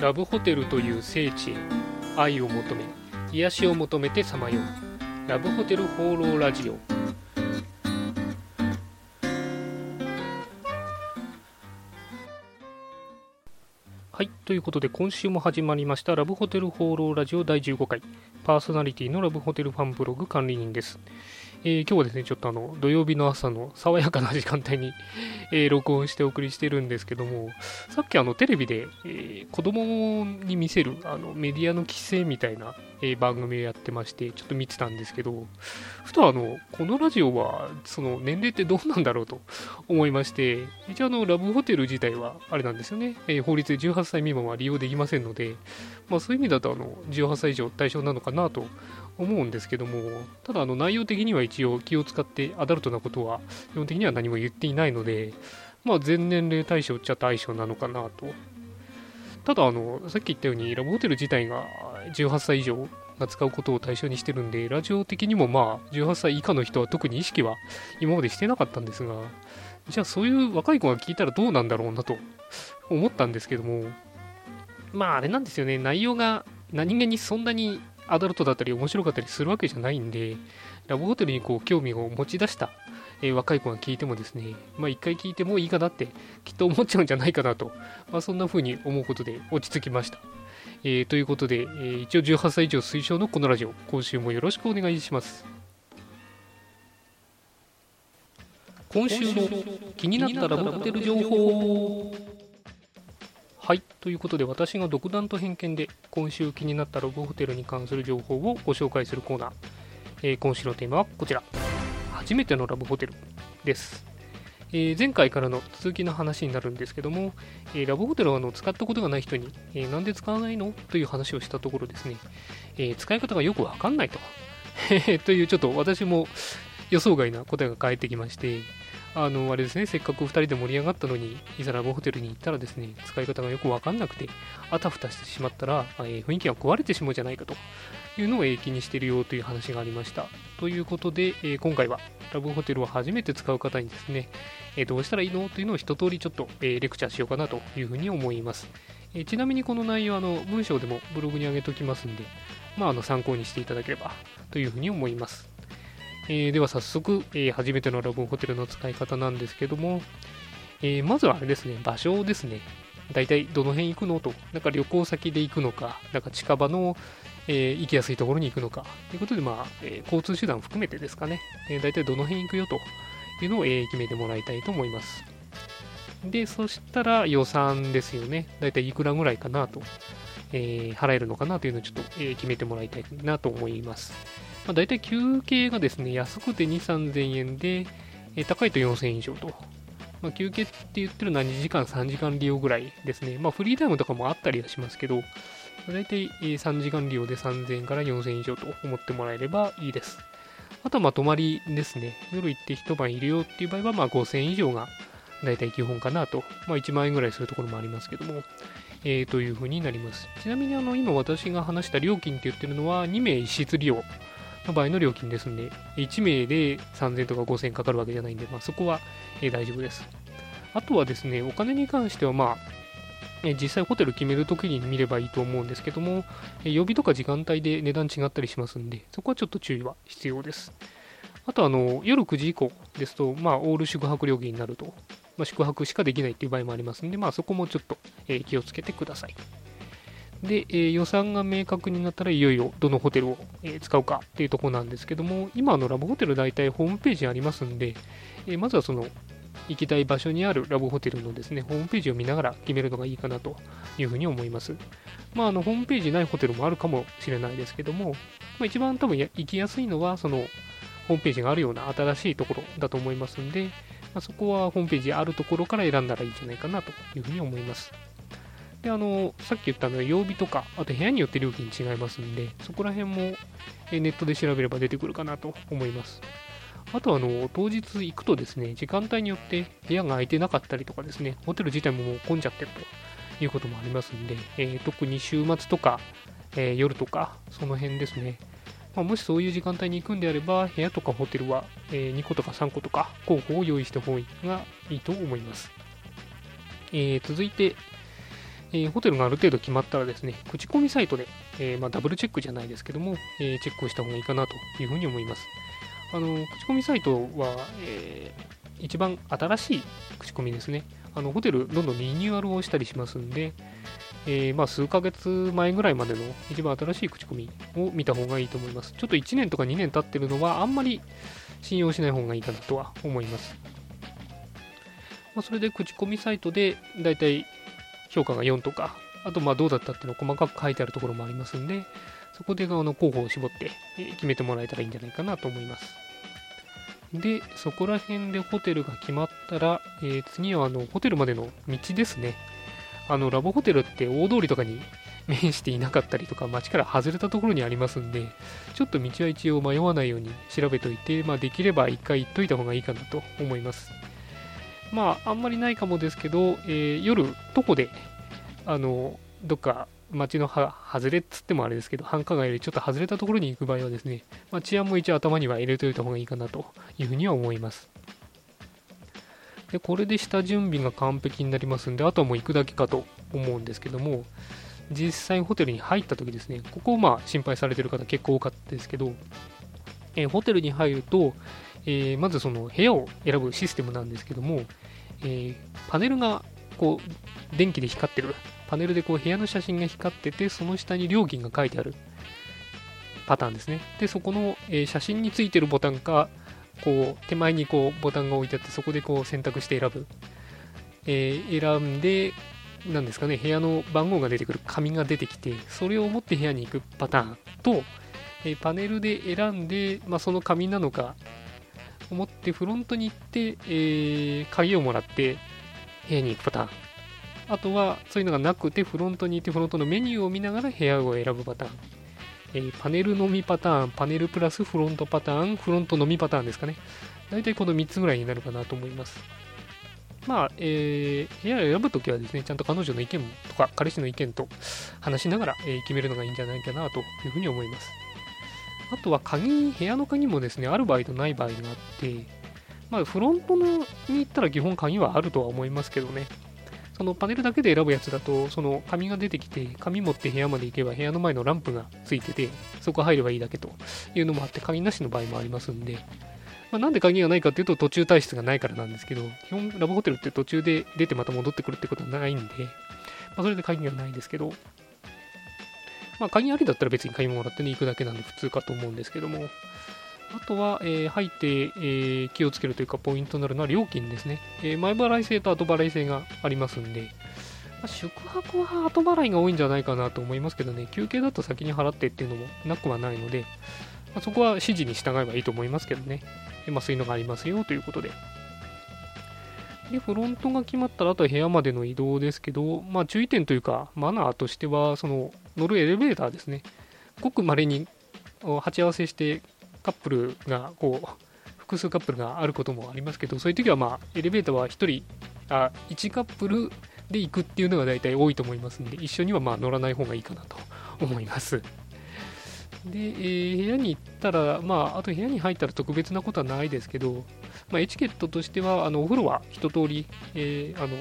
ラブホテルという聖地へ愛を求め癒しを求めてさまよう。ラブホテル放浪ラジオ。はいということで今週も始まりましたラブホテル放浪ラジオ第15回。パーソナリティのラブホテルファンブログ管理人です。えー、今日はですね、ちょっとあの、土曜日の朝の爽やかな時間帯に、えー、録音してお送りしてるんですけども、さっきあの、テレビで、えー、子供に見せる、あの、メディアの規制みたいな、え、番組をやってまして、ちょっと見てたんですけど、ふとあの、このラジオは、その、年齢ってどうなんだろうと思いまして、一応あの、ラブホテル自体は、あれなんですよね、え、法律で18歳未満は利用できませんので、まあそういう意味だと、あの、18歳以上対象なのかなと思うんですけども、ただあの内容的には一応気を使ってアダルトなことは基本的には何も言っていないので、まあ全年齢対象っちゃ対象なのかなと。ただあの、さっき言ったようにラブホテル自体が18歳以上が使うことを対象にしてるんで、ラジオ的にもまあ18歳以下の人は特に意識は今までしてなかったんですが、じゃあそういう若い子が聞いたらどうなんだろうなと思ったんですけども、まああれなんですよね、内容が何気にそんなにアダルトだったり面白かったりするわけじゃないんで、ラブホテルにこう興味を持ち出した、えー、若い子が聞いてもですね、まあ一回聞いてもいいかなってきっと思っちゃうんじゃないかなと、まあそんな風に思うことで落ち着きました。えー、ということで、えー、一応18歳以上推奨のこのラジオ、今週もよろしくお願いします。今週の気になったラブホテル情報はい。ということで、私が独断と偏見で今週気になったロブホテルに関する情報をご紹介するコーナー。えー、今週のテーマはこちら。初めてのラブホテルです。えー、前回からの続きの話になるんですけども、えー、ラブホテルをあの使ったことがない人に、え、なんで使わないの？という話をしたところですね、え使い方がよくわかんないと。というちょっと私も予想外な答えが返ってきまして、あの、あれですね、せっかく2人で盛り上がったのに、いざラブホテルに行ったらですね、使い方がよくわかんなくて、あたふたしてしまったら、えー、雰囲気が壊れてしまうじゃないかというのを、え気にしてるよという話がありました。ということで、えー、今回はラブホテルを初めて使う方にですね、え、どうしたらいいの？というのを一通りちょっと、えレクチャーしようかなというふうに思います。えちなみにこの内容はあの文章でもブログに上げておきますんで、まあ、あの参考にしていただければというふうに思います。えー、では早速、えー、初めてのラブホテルの使い方なんですけども、えー、まずはあれですね、場所ですね。大体どの辺行くのと、なんか旅行先で行くのか、なんか近場の、え行きやすいところに行くのか、ということで、まあ、え交通手段含めてですかね、え大体どの辺行くよというのを、え決めてもらいたいと思います。で、そしたら予算ですよね。大体いくらぐらいかなと、え払えるのかなというのをちょっと、え決めてもらいたいなと思います。まあ、大体休憩がですね、安くて2、3000円で、え、高いと4000円以上と。まあ、休憩って言ってるのは2時間、3時間利用ぐらいですね。まあ、フリータイムとかもあったりはしますけど、大体3時間利用で3000円から4000円以上と思ってもらえればいいです。あとはまあ泊まりですね。夜行って一晩いるよっていう場合はまあ5000円以上が大体基本かなと。まあ1万円ぐらいするところもありますけども、えー、というふうになります。ちなみにあの今私が話した料金って言ってるのは2名1室利用の場合の料金ですんで、1名で3000とか5000かかるわけじゃないんで、まあ、そこは、え大丈夫です。あとはですね、お金に関しては、まあ、え実際ホテル決めるときに見ればいいと思うんですけども、え曜日とか時間帯で値段違ったりしますんで、そこはちょっと注意は必要です。あとあの、夜9時以降ですと、まあ、オール宿泊料金になると、まあ、宿泊しかできないっていう場合もありますんで、まあ、そこもちょっと、え気をつけてください。で、えー、予算が明確になったらいよいよどのホテルを、えー、使うかっていうとこなんですけども、今のラブホテル大体ホームページありますんで、えー、まずはその行きたい場所にあるラブホテルのですね、ホームページを見ながら決めるのがいいかなというふうに思います。まあ、あの、ホームページないホテルもあるかもしれないですけども、まあ、一番多分行きやすいのは、その、ホームページがあるような新しいところだと思いますんで、まあ、そこはホームページあるところから選んだらいいんじゃないかなというふうに思います。で、あの、さっき言ったの曜日とか、あと部屋によって料金違いますんで、そこら辺もネットで調べれば出てくるかなと思います。あとあの、当日行くとですね、時間帯によって部屋が空いてなかったりとかですね、ホテル自体ももう混んじゃってるということもありますんで、えー、特に週末とか、えー、夜とか、その辺ですね。まあ、もしそういう時間帯に行くんであれば、部屋とかホテルは、え、2個とか3個とか候補を用意した方がいいと思います。えー、続いて、えー、ホテルがある程度決まったらですね、口コミサイトで、えー、まあ、ダブルチェックじゃないですけども、えー、チェックをした方がいいかなというふうに思います。あの口コミサイトは、え一番新しい口コミですね。あのホテルどんどんリニューアルをしたりしますんで、えー、まあ数ヶ月前ぐらいまでの一番新しい口コミを見た方がいいと思います。ちょっと1年とか2年経ってるのはあんまり信用しない方がいいかなとは思います。まあ、それで口コミサイトでだいたい評価が4とか、あとまあどうだったっていうのを細かく書いてあるところもありますんで、そこであの候補を絞って決めてもらえたらいいんじゃないかなと思います。で、そこら辺でホテルが決まったら、えー、次はあのホテルまでの道ですね。あのラボホテルって大通りとかに面していなかったりとか、街から外れたところにありますんで、ちょっと道は一応迷わないように調べといて、まあ、できれば一回行っといた方がいいかなと思います。まあ、あんまりないかもですけど、えー、夜、徒歩で、あの、どっか街の外れっつってもあれですけど、繁華街よりちょっと外れたところに行く場合はですね、まあ、治安も一応頭には入れておいた方がいいかなというふうには思います。で、これで下準備が完璧になりますんで、あとはもう行くだけかと思うんですけども、実際ホテルに入った時ですね、ここをまあ心配されてる方結構多かったですけど、えー、ホテルに入ると、えー、まずその部屋を選ぶシステムなんですけども、えー、パネルがこう電気で光ってる。パネルでこう部屋の写真が光っててその下に料金が書いてある。パターンですね。でそこの、え写真についてるボタンかこう手前にこうボタンが置いてあってそこでこう選択して選ぶ、え選んで何ですかね部屋の番号が出てくる。紙が出てきてそれを持って部屋に行くパターンと、えパネルで選んで、まあ、その紙なのか思ってフロントに行って、えー、鍵をもらって部屋に行くパターン。あとはそういうのがなくてフロントに行ってフロントのメニューを見ながら部屋を選ぶパターン。えー、パネルのみパターン、パネルプラスフロントパターン、フロントのみパターンですかね。大体この3つぐらいになるかなと思います。まあ、えー、部屋を選ぶときはですね、ちゃんと彼女の意見とか彼氏の意見と話しながら、えー、決めるのがいいんじゃないかなというふうに思います。あとは鍵、部屋の鍵もですね、ある場合とない場合があって、まあ、フロントのに行ったら基本鍵はあるとは思いますけどね。そのパネルだけで選ぶやつだと、その紙が出てきて、紙持って部屋まで行けば部屋の前のランプがついてて、そこ入ればいいだけというのもあって、鍵なしの場合もありますんで、まあ、なんで鍵がないかっていうと途中退出がないからなんですけど、基本ラブホテルって途中で出てまた戻ってくるってことはないんで、まあ、それで鍵がないんですけど、まあ、鍵ありだったら別に鍵もらってね、行くだけなんで普通かと思うんですけども、あとは、えー、入って、えー、気をつけるというかポイントになるのは料金ですね。えー、前払い制と後払い制がありますんで、まあ、宿泊は後払いが多いんじゃないかなと思いますけどね、休憩だと先に払ってっていうのもなくはないので、まあ、そこは指示に従えばいいと思いますけどね。えまあ、そういうのがありますよということで。で、フロントが決まったら、あとは部屋までの移動ですけど、まあ、注意点というか、マナーとしては、その、乗るエレベーターですね。ごく稀に鉢合わせしてカップルがこう複数カップルがあることもありますけどそういう時はまあエレベーターは1人あ1カップルで行くっていうのが大体多いと思いますんで一緒にはまあ乗らない方がいいかなと思いますで、えー、部屋に行ったら、まあ、あと部屋に入ったら特別なことはないですけど、まあ、エチケットとしては、あのお風呂は一通り、えー、あの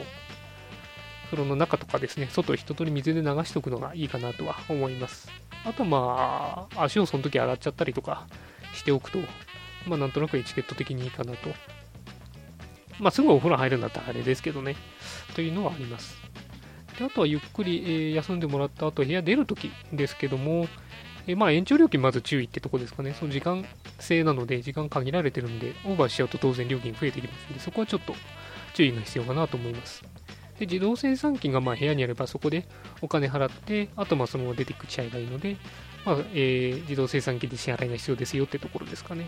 風呂の中とかですね、外一通り水で流しておくのがいいかなとは思います。あとまあ、足をその時洗っちゃったりとかしておくと、まあなんとなくエチケット的にいいかなと。まあすぐお風呂入るんだったらあれですけどね、というのはあります。であとはゆっくり、えー、休んでもらった後、部屋出るときですけども、えー、まあ延長料金まず注意ってとこですかね。その時間制なので、時間限られてるんで、オーバーしちゃうと当然料金増えてきますので、そこはちょっと注意が必要かなと思います。で自動生産機がま部屋にあればそこでお金払って、あとまあそのまま出てきちゃえばいいので、まあえー、自動生産機で支払いが必要ですよってところですかね。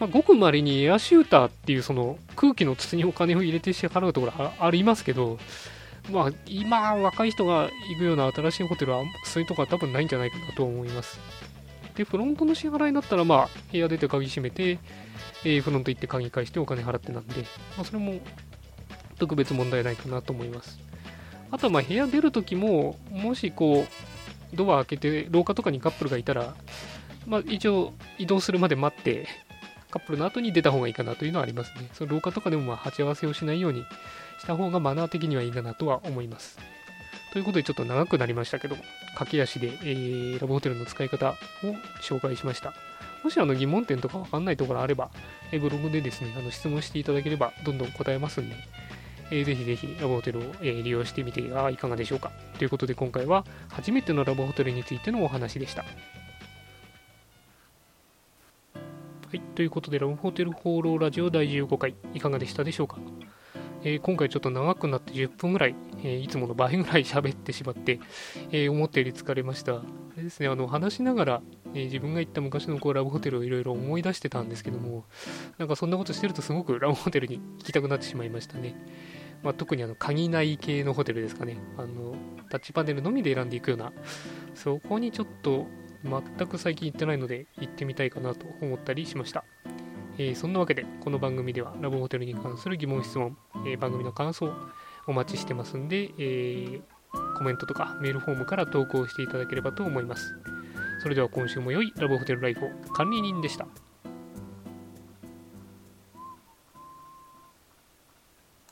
まあ、ごくまれにエアシューターっていうその空気の筒にお金を入れて支払うところはありますけど、まあ、今若い人が行くような新しいホテルはそういうとこは多分ないんじゃないかなと思います。で、フロントの支払いだったら、まあ、部屋出て鍵閉めて、えー、フロント行って鍵返してお金払ってなんで、まあ、それも特別問題ないかなと思います。あとはまあ部屋出るときも、もしこう、ドア開けて廊下とかにカップルがいたら、まあ一応移動するまで待って、カップルの後に出た方がいいかなというのはありますね。その廊下とかでもまあ鉢合わせをしないようにした方がマナー的にはいいかなとは思います。ということでちょっと長くなりましたけども、駆け足で、えー、ラブホテルの使い方を紹介しました。もしあの疑問点とかわかんないところあれば、えブログでですね、あの質問していただければどんどん答えますんで、えー、ぜひぜひラブホテルを、えー、利用してみてはいかがでしょうか。ということで今回は初めてのラブホテルについてのお話でした。はい、ということでラブホテル放浪ラジオ第15回いかがでしたでしょうか。えー、今回ちょっと長くなって10分ぐらい、えー、いつもの倍ぐらい喋ってしまって、えー、思ったより疲れました。あれですね、あの話しながら、え自分が行った昔のこうラブホテルをいろいろ思い出してたんですけども、なんかそんなことしてるとすごくラブホテルに行きたくなってしまいましたね。まあ、特にあの鍵ない系のホテルですかね。あのタッチパネルのみで選んでいくような、そこにちょっと全く最近行ってないので行ってみたいかなと思ったりしました。えー、そんなわけで、この番組ではラブホテルに関する疑問、質問、えー、番組の感想お待ちしてますんで、えー、コメントとかメールフォームから投稿していただければと思います。それでは今週も良いラブホテルライフを管理人でした。